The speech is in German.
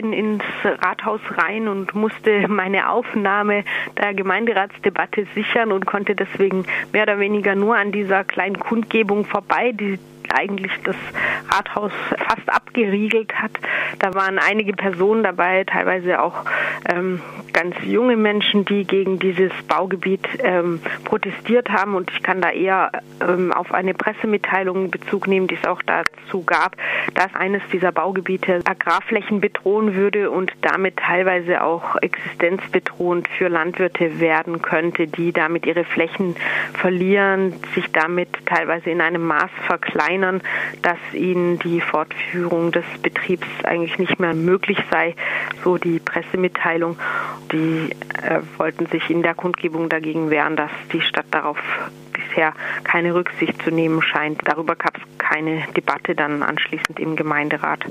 bin ins Rathaus rein und musste meine Aufnahme der Gemeinderatsdebatte sichern und konnte deswegen mehr oder weniger nur an dieser kleinen Kundgebung vorbei, die eigentlich das Rathaus fast abgeriegelt hat. Da waren einige Personen dabei, teilweise auch ähm, ganz junge Menschen, die gegen dieses Baugebiet ähm, protestiert haben. Und ich kann da eher ähm, auf eine Pressemitteilung Bezug nehmen, die es auch dazu gab, dass eines dieser Baugebiete Agrarflächen bedrohen würde und damit teilweise auch existenzbedrohend für Landwirte werden könnte, die damit ihre Flächen verlieren, sich damit teilweise in einem Maß verkleinern, dass ihnen die Fortführung des Betriebs eigentlich nicht mehr möglich sei, so die Pressemitteilung. Die äh, wollten sich in der Kundgebung dagegen wehren, dass die Stadt darauf bisher keine Rücksicht zu nehmen scheint. Darüber gab es keine Debatte dann anschließend im Gemeinderat.